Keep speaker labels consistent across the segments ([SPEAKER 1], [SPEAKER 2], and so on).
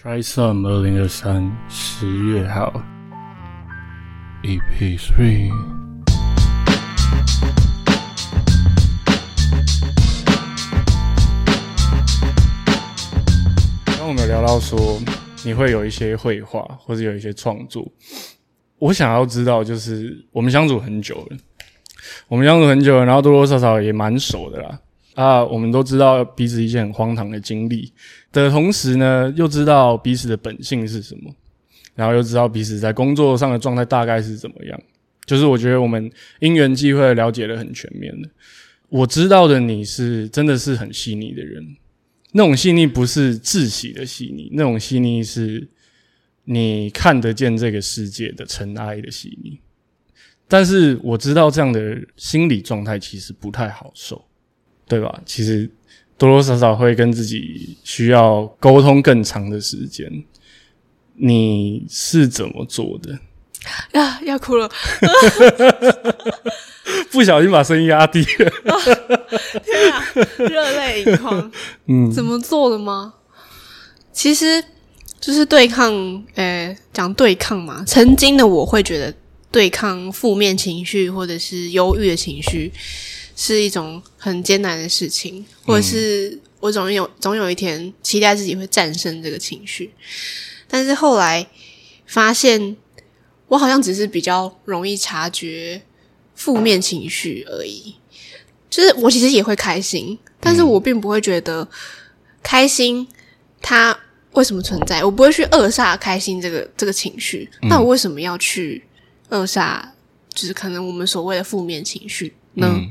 [SPEAKER 1] Try Some 二零二三十月号，EP Three。刚我们聊到说，你会有一些绘画，或者有一些创作。我想要知道，就是我们相处很久了，我们相处很久了，然后多多少少也蛮熟的啦。啊，我们都知道彼此一些很荒唐的经历的同时呢，又知道彼此的本性是什么，然后又知道彼此在工作上的状态大概是怎么样。就是我觉得我们因缘际会了解的很全面的。我知道的你是真的是很细腻的人，那种细腻不是窒息的细腻，那种细腻是你看得见这个世界的尘埃的细腻。但是我知道这样的心理状态其实不太好受。对吧？其实多多少少会跟自己需要沟通更长的时间。你是怎么做的？
[SPEAKER 2] 呀，要哭了！
[SPEAKER 1] 不小心把声音压低了。
[SPEAKER 2] 天啊，热泪盈眶。嗯，怎么做的吗？其实就是对抗，呃，讲对抗嘛。曾经的我会觉得对抗负面情绪或者是忧郁的情绪。是一种很艰难的事情，或者是我总有总有一天期待自己会战胜这个情绪，但是后来发现，我好像只是比较容易察觉负面情绪而已。就是我其实也会开心，但是我并不会觉得开心它为什么存在，我不会去扼杀开心这个这个情绪。那我为什么要去扼杀？就是可能我们所谓的负面情绪。嗯，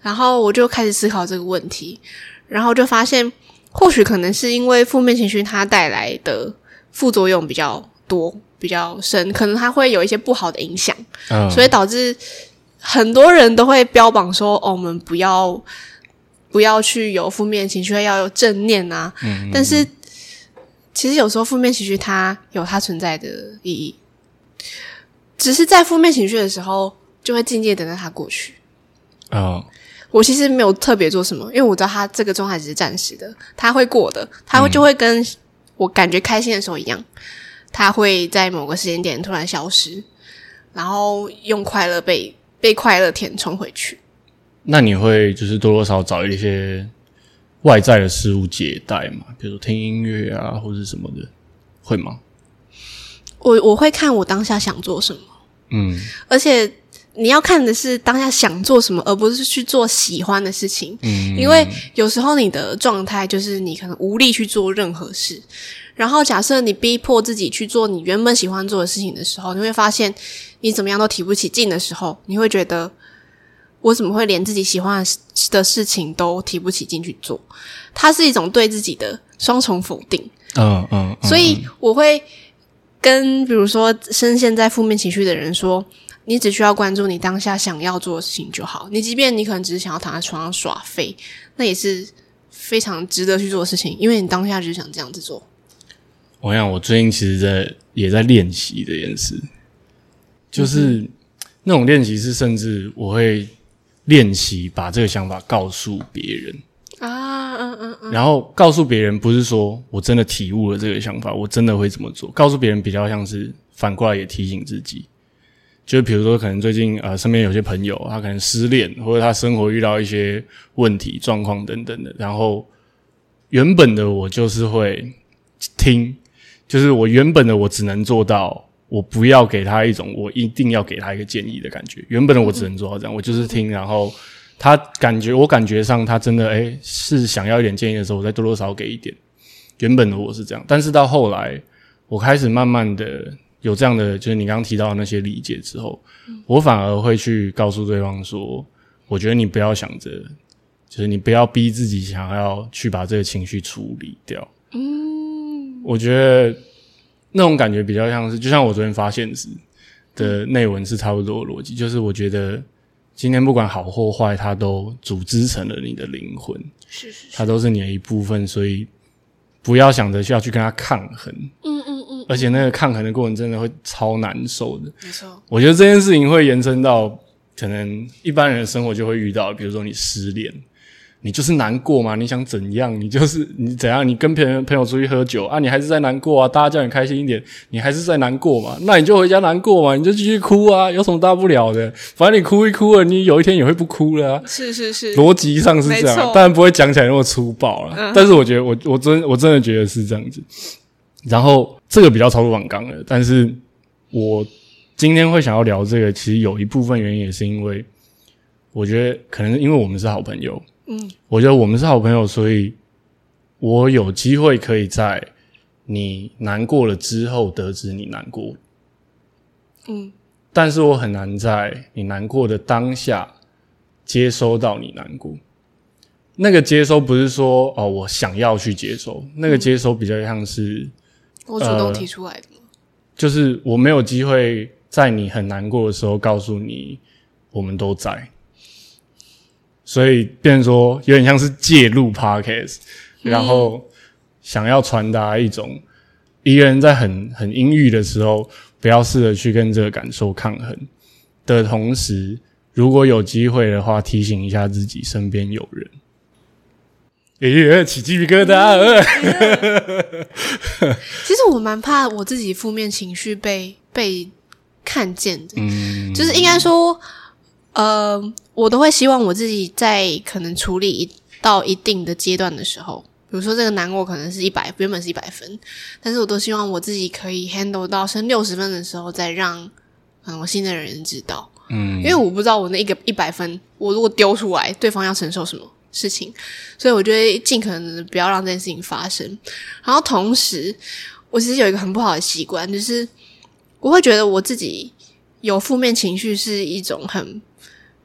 [SPEAKER 2] 然后我就开始思考这个问题，然后就发现，或许可能是因为负面情绪它带来的副作用比较多、比较深，可能它会有一些不好的影响，所以导致很多人都会标榜说：“哦，我们不要不要去有负面情绪，要有正念啊。”但是其实有时候负面情绪它有它存在的意义，只是在负面情绪的时候，就会静静等待它过去。啊，我其实没有特别做什么，因为我知道他这个状态只是暂时的，他会过的，他会就会跟我感觉开心的时候一样，他会在某个时间点突然消失，然后用快乐被被快乐填充回去。
[SPEAKER 1] 那你会就是多多少少找一些外在的事物解带嘛？比如说听音乐啊，或者什么的，会吗？
[SPEAKER 2] 我我会看我当下想做什么，嗯，而且。你要看的是当下想做什么，而不是去做喜欢的事情。嗯，因为有时候你的状态就是你可能无力去做任何事。然后假设你逼迫自己去做你原本喜欢做的事情的时候，你会发现你怎么样都提不起劲的时候，你会觉得我怎么会连自己喜欢的事情都提不起劲去做？它是一种对自己的双重否定。嗯嗯，所以我会跟比如说深陷在负面情绪的人说。你只需要关注你当下想要做的事情就好。你即便你可能只是想要躺在床上耍废，那也是非常值得去做的事情，因为你当下就想这样子做。
[SPEAKER 1] 我想，我最近其实在也在练习这件事，就是那种练习是，甚至我会练习把这个想法告诉别人啊，嗯嗯嗯，然后告诉别人，不是说我真的体悟了这个想法，我真的会怎么做。告诉别人比较像是反过来也提醒自己。就比如说，可能最近呃，身边有些朋友，他可能失恋，或者他生活遇到一些问题、状况等等的。然后原本的我就是会听，就是我原本的我只能做到，我不要给他一种我一定要给他一个建议的感觉。原本的我只能做到这样，我就是听。然后他感觉我感觉上他真的诶是想要一点建议的时候，我再多多少少给一点。原本的我是这样，但是到后来，我开始慢慢的。有这样的，就是你刚刚提到的那些理解之后，我反而会去告诉对方说：“我觉得你不要想着，就是你不要逼自己想要去把这个情绪处理掉。”嗯，我觉得那种感觉比较像是，就像我昨天发现时的内文是差不多的逻辑，就是我觉得今天不管好或坏，它都组织成了你的灵魂，
[SPEAKER 2] 是是，
[SPEAKER 1] 它都是你的一部分，所以不要想着需要去跟他抗衡。嗯嗯嗯。而且那个抗衡的过程真的会超难受的。
[SPEAKER 2] 没错，
[SPEAKER 1] 我觉得这件事情会延伸到可能一般人的生活就会遇到，比如说你失恋，你就是难过嘛？你想怎样？你就是你怎样？你跟别人朋友出去喝酒啊，你还是在难过啊？大家叫你开心一点，你还是在难过嘛？那你就回家难过嘛？你就继续哭啊？有什么大不了的？反正你哭一哭了，你有一天也会不哭了。
[SPEAKER 2] 是是是，
[SPEAKER 1] 逻辑上是这样，当然不会讲起来那么粗暴了。但是我觉得，我我真我真的觉得是这样子。然后这个比较超出网纲了，但是我今天会想要聊这个，其实有一部分原因也是因为，我觉得可能因为我们是好朋友。嗯，我觉得我们是好朋友，所以我有机会可以在你难过了之后得知你难过。嗯，但是我很难在你难过的当下接收到你难过。那个接收不是说哦，我想要去接收，那个接收比较像是
[SPEAKER 2] 我主动提出来的，
[SPEAKER 1] 就是我没有机会在你很难过的时候告诉你，我们都在。所以，变成说有点像是介入 podcast，然后想要传达一种一个人在很很阴郁的时候，不要试着去跟这个感受抗衡的同时，如果有机会的话，提醒一下自己身边有人。诶，起鸡皮疙瘩。
[SPEAKER 2] 其实我蛮怕我自己负面情绪被被看见的，嗯，就是应该说。呃，我都会希望我自己在可能处理一到一定的阶段的时候，比如说这个难过可能是一百，原本是一百分，但是我都希望我自己可以 handle 到升六十分的时候，再让嗯我信任的人知道，嗯，因为我不知道我那一个一百分，我如果丢出来，对方要承受什么事情，所以我觉得尽可能的不要让这件事情发生。然后同时，我其实有一个很不好的习惯，就是我会觉得我自己有负面情绪是一种很。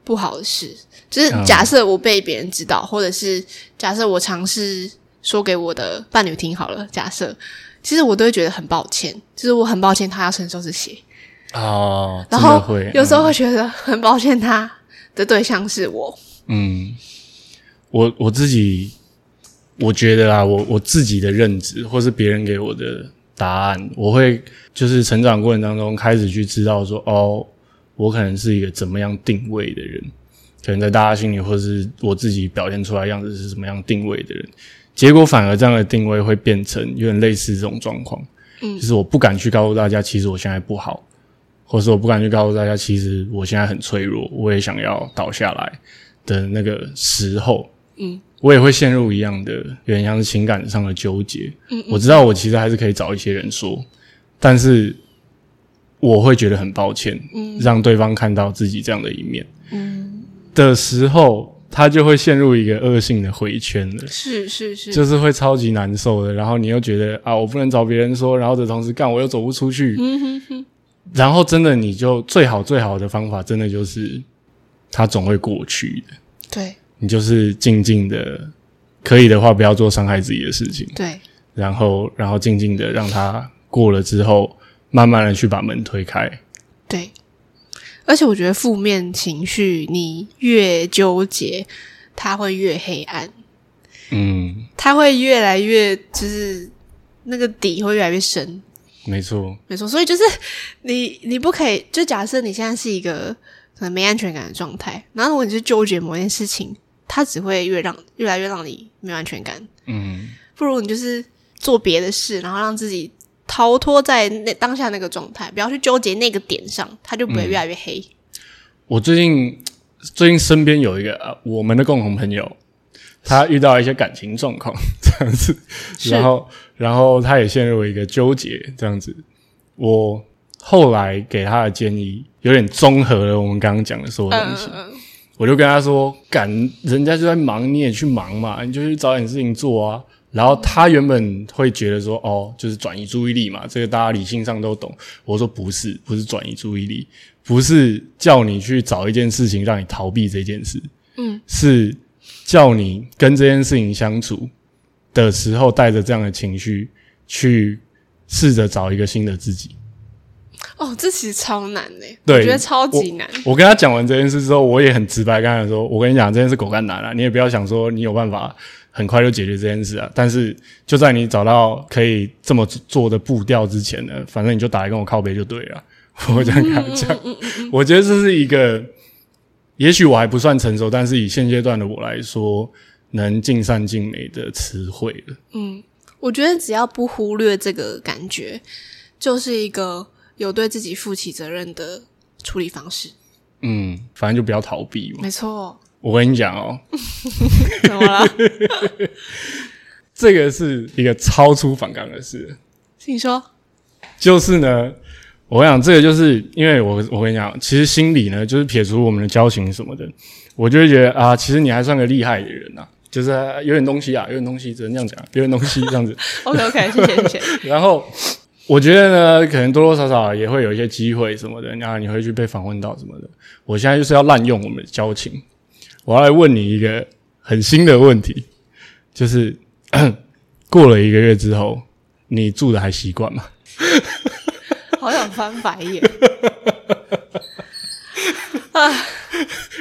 [SPEAKER 2] 不好的事，就是假设我被别人知道，或者是假设我尝试说给我的伴侣听好了。假设，其实我都会觉得很抱歉，就是我很抱歉他要承受这些
[SPEAKER 1] 哦。
[SPEAKER 2] 然后有时候会觉得很抱歉他的对象是我。
[SPEAKER 1] 嗯，我我自己我觉得啊，我我自己的认知，或是别人给我的答案，我会就是成长过程当中开始去知道说哦。我可能是一个怎么样定位的人，可能在大家心里，或是我自己表现出来样子是什么样定位的人，结果反而这样的定位会变成有点类似这种状况。嗯，就是我不敢去告诉大家，其实我现在不好，或者说我不敢去告诉大家，其实我现在很脆弱，我也想要倒下来的那个时候，嗯，我也会陷入一样的有点像是情感上的纠结。嗯，我知道我其实还是可以找一些人说，但是。我会觉得很抱歉，嗯让对方看到自己这样的一面，嗯，的时候，他就会陷入一个恶性的回圈了。
[SPEAKER 2] 是是是，
[SPEAKER 1] 就是会超级难受的。然后你又觉得啊，我不能找别人说，然后的同时干，我又走不出去。嗯哼哼。然后真的，你就最好最好的方法，真的就是，他总会过去的。
[SPEAKER 2] 对，
[SPEAKER 1] 你就是静静的，可以的话，不要做伤害自己的事情。
[SPEAKER 2] 对，
[SPEAKER 1] 然后然后静静的让他过了之后。慢慢的去把门推开，
[SPEAKER 2] 对，而且我觉得负面情绪你越纠结，它会越黑暗，嗯，它会越来越就是那个底会越来越深，
[SPEAKER 1] 没错，
[SPEAKER 2] 没错，所以就是你你不可以就假设你现在是一个可能没安全感的状态，然后如果你是纠结某件事情，它只会越让越来越让你没有安全感，嗯，不如你就是做别的事，然后让自己。逃脱在那当下那个状态，不要去纠结那个点上，他就不会越来越黑。
[SPEAKER 1] 我最近最近身边有一个啊，我们的共同朋友，他遇到一些感情状况这样子，然后然后他也陷入一个纠结这样子。我后来给他的建议有点综合了我们刚刚讲的所有东西，我就跟他说：“赶人家就在忙，你也去忙嘛，你就去找点事情做啊。”然后他原本会觉得说，哦，就是转移注意力嘛，这个大家理性上都懂。我说不是，不是转移注意力，不是叫你去找一件事情让你逃避这件事，嗯，是叫你跟这件事情相处的时候，带着这样的情绪去试着找一个新的自己。
[SPEAKER 2] 哦，这其实超难嘞，我觉得超级难。
[SPEAKER 1] 我跟他讲完这件事之后，我也很直白跟他说，我跟你讲，这件事狗干难了，你也不要想说你有办法。很快就解决这件事啊！但是就在你找到可以这么做的步调之前呢，反正你就打来跟我靠背就对了。我这样跟他讲，我觉得这是一个，也许我还不算成熟，但是以现阶段的我来说，能尽善尽美的词汇了。
[SPEAKER 2] 嗯，我觉得只要不忽略这个感觉，就是一个有对自己负起责任的处理方式。
[SPEAKER 1] 嗯，反正就不要逃避嘛。
[SPEAKER 2] 没错，
[SPEAKER 1] 我跟你讲哦，
[SPEAKER 2] 怎么了？
[SPEAKER 1] 这个是一个超出反纲的事，
[SPEAKER 2] 请说。
[SPEAKER 1] 就是呢，我想这个就是因为我我跟你讲，其实心里呢，就是撇除我们的交情什么的，我就会觉得啊，其实你还算个厉害的人呐、就是有点东西啊，有点东西，只能这样讲，有点东西这样子。
[SPEAKER 2] OK OK，谢谢谢谢。
[SPEAKER 1] 然后我觉得呢，可能多多少少也会有一些机会什么的，然后你会去被访问到什么的。我现在就是要滥用我们的交情，我要来问你一个很新的问题，就是 过了一个月之后，你住的还习惯吗？
[SPEAKER 2] 好想翻白眼。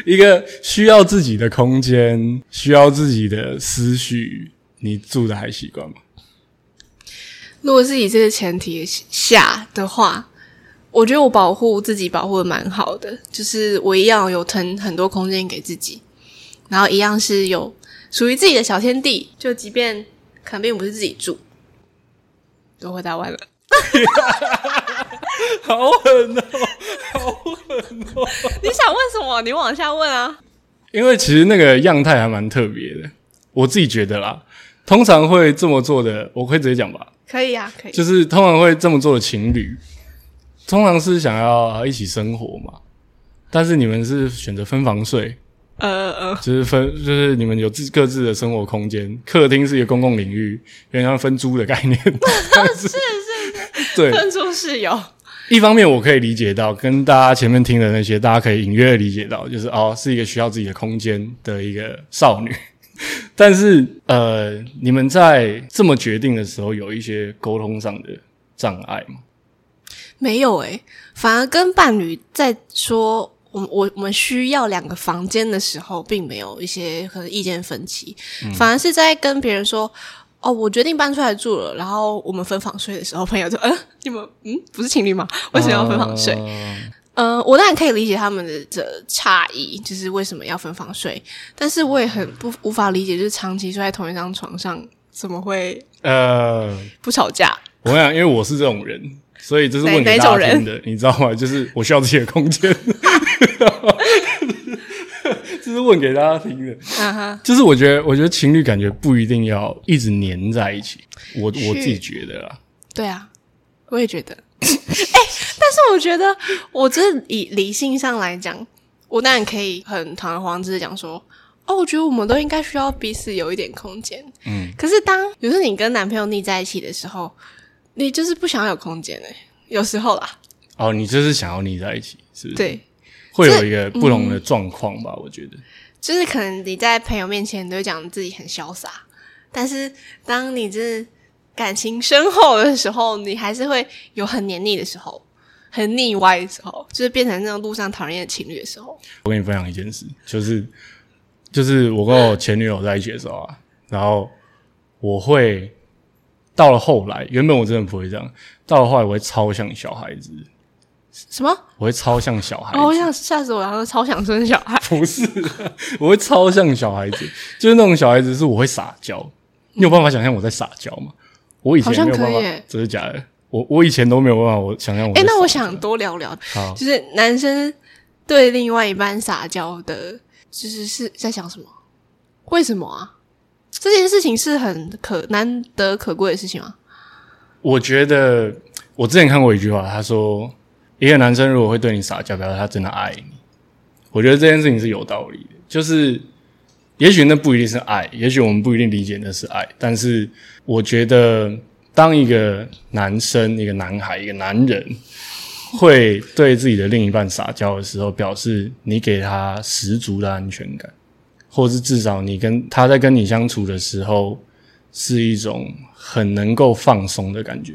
[SPEAKER 1] 一个需要自己的空间，需要自己的思绪，你住的还习惯吗？
[SPEAKER 2] 如果是以这个前提下的话，我觉得我保护自己保护的蛮好的，就是我一样有腾很多空间给自己，然后一样是有属于自己的小天地，就即便可能并不是自己住，都回答完了。
[SPEAKER 1] 好狠哦！
[SPEAKER 2] 好狠哦 你想问什么？你往下问啊。
[SPEAKER 1] 因为其实那个样态还蛮特别的，我自己觉得啦。通常会这么做的，我可以直接讲吧，
[SPEAKER 2] 可以啊，可以。
[SPEAKER 1] 就是通常会这么做的情侣，通常是想要一起生活嘛。但是你们是选择分房睡，
[SPEAKER 2] 呃呃，
[SPEAKER 1] 就是分，就是你们有自各自的生活空间，客厅是一个公共领域，有点像分租的概念。是是是，对。
[SPEAKER 2] 分租室友。
[SPEAKER 1] 一方面我可以理解到，跟大家前面听的那些，大家可以隐约的理解到，就是哦，是一个需要自己的空间的一个少女。但是呃，你们在这么决定的时候，有一些沟通上的障碍吗？
[SPEAKER 2] 没有诶、反而跟伴侣在说我我我们需要两个房间的时候，并没有一些可能意见分歧，反而是在跟别人说哦，我决定搬出来住了，然后我们分房睡的时候，朋友就嗯，你们嗯不是情侣吗？为什么要分房睡？
[SPEAKER 1] 呃
[SPEAKER 2] 嗯、我当然可以理解他们的这差异，就是为什么要分房睡，但是我也很不无法理解，就是长期睡在同一张床上，怎么会
[SPEAKER 1] 呃，
[SPEAKER 2] 不吵架？
[SPEAKER 1] 我想，因为我是这种人，所以这是问给大
[SPEAKER 2] 哪哪种人
[SPEAKER 1] 家听的，你知道吗？就是我需要自己的空间，这是问给大家听的。就是我觉得，我觉得情侣感觉不一定要一直黏在一起，我我自己觉得啦。
[SPEAKER 2] 对啊，我也觉得。哎、但是我觉得，我真的以理性上来讲，我当然可以很堂而皇之的讲说，哦，我觉得我们都应该需要彼此有一点空间。
[SPEAKER 1] 嗯，
[SPEAKER 2] 可是当比如说你跟男朋友腻在一起的时候，你就是不想要有空间哎、有时候啦，
[SPEAKER 1] 哦，你就是想要腻在一起，是不是？，
[SPEAKER 2] 对，
[SPEAKER 1] 会有一个不同的状况吧？我觉得。
[SPEAKER 2] 就是可能你在朋友面前你都会讲自己很潇洒，但是当你真的感情深厚的时候，你还是会有很黏腻的时候，很腻歪的时候，就是变成那种路上讨人厌的情侣的时候。
[SPEAKER 1] 我跟你分享一件事，就是就是我跟我前女友在一起的时候啊，然后我会到了后来，原本我真的不会这样，到了后来我会超像小孩子，
[SPEAKER 2] 什么？
[SPEAKER 1] 我会超像小孩子，
[SPEAKER 2] 哦，我想吓死我了！然后超想生小孩。
[SPEAKER 1] 不是啊，我会超像小孩子，就是那种小孩子，是我会撒娇。你有办法想象我在撒娇吗？我以前没有办法这是假的。我我以前都没有办法，我想象我在
[SPEAKER 2] 哎，那我想多聊聊，就是男生对另外一半撒娇的，就是是在想什么？为什么啊？这件事情是很可难得可贵的事情吗？
[SPEAKER 1] 我觉得我之前看过一句话，他说一个男生如果会对你撒娇，表示他真的爱你。我觉得这件事情是有道理的，就是也许那不一定是爱，也许我们不一定理解那是爱，但是我觉得当一个男生、一个男孩、一个男人会对自己的另一半撒娇的时候，表示你给他十足的安全感，或是至少你跟他在跟你相处的时候是一种很能够放松的感觉。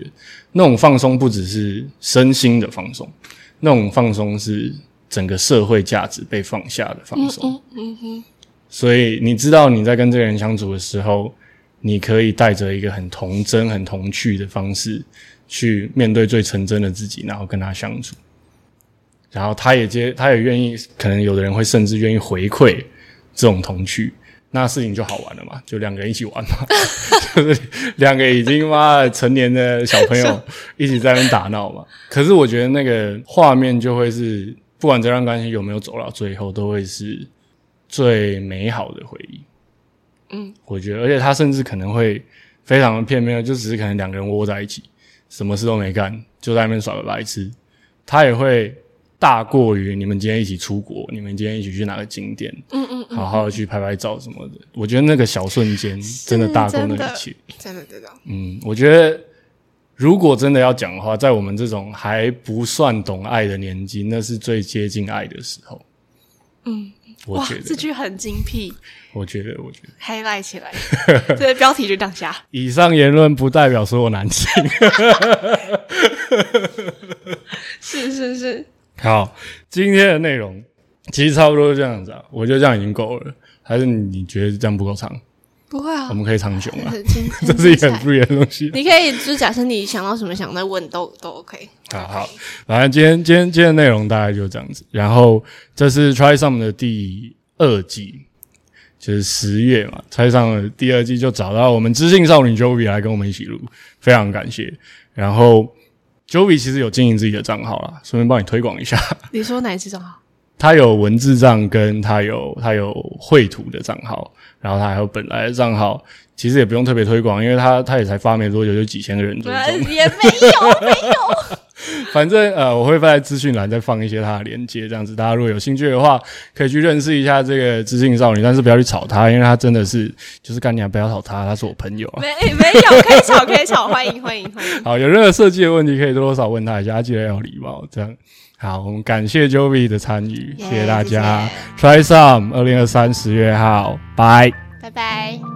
[SPEAKER 1] 那种放松不只是身心的放松，那种放松是整个社会价值被放下的放松。
[SPEAKER 2] 嗯嗯哼，
[SPEAKER 1] 所以你知道你在跟这个人相处的时候，你可以带着一个很童真、很童趣的方式去面对最纯真的自己，然后跟他相处。然后他也接，他也愿意，可能有的人会甚至愿意回馈这种童趣，那事情就好玩了嘛，就两个人一起玩嘛，就是两个已经妈成年的小朋友 一起在那边打闹嘛。可是我觉得那个画面就会是，不管这段关系有没有走到最后，都会是最美好的回忆。嗯，我觉得，而且他甚至可能会非常的片面，就只是可能两个人窝在一起，什么事都没干，就在那边耍个白痴。他也会。大过于你们今天一起出国，你们今天一起去哪个景点，嗯嗯，好好的去拍拍照什么的。我觉得那个小瞬间真的大过那一切，
[SPEAKER 2] 真的真的。
[SPEAKER 1] 嗯，我觉得如果真的要讲的话，在我们这种还不算懂爱的年纪，那是最接近爱的时候。
[SPEAKER 2] 嗯，
[SPEAKER 1] 我觉得
[SPEAKER 2] 这句很精辟。
[SPEAKER 1] 我觉得，我觉得
[SPEAKER 2] highlight 起来，这标题就当下。
[SPEAKER 1] 以上言论不代表所有男性。
[SPEAKER 2] 是是是。
[SPEAKER 1] 好，今天的内容其实差不多是这样子啊，我觉得这样已经够了。还是你觉得这样不够长？
[SPEAKER 2] 不会啊，
[SPEAKER 1] 我们可以长久啊。这是一个很不言的东西。
[SPEAKER 2] 你可以就假设你想到什么想再问都都 OK。
[SPEAKER 1] 好好，反正今天今天今天的内容大概就这样子。然后这是 Try Some 的第二季，就是十月嘛，Try Some 的第二季就找到我们知性少女 Joey 来跟我们一起录，非常感谢。然后。Joey 其实有经营自己的账号啦，顺便帮你推广一下。
[SPEAKER 2] 你说哪一支账号？
[SPEAKER 1] 他有文字账，跟他有他有绘图的账号，然后他还有本来的账号。其实也不用特别推广，因为他他也才发没多久，就几千个人追踪，
[SPEAKER 2] 也没有没有。
[SPEAKER 1] 反正呃，我会放在资讯栏再放一些他的链接，这样子大家如果有兴趣的话，可以去认识一下这个知性少女，但是不要去吵她，因为她真的是就是干娘，不要吵她，她是我朋友啊。
[SPEAKER 2] 没 没有，可以吵可以吵，欢迎欢迎欢迎。
[SPEAKER 1] 好，有任何设计的问题，可以多多少问他一下，记得要礼貌。这样好，我们感谢 Joey 的参与，谢谢大家。Try some，二零二三十月号，拜
[SPEAKER 2] 拜拜。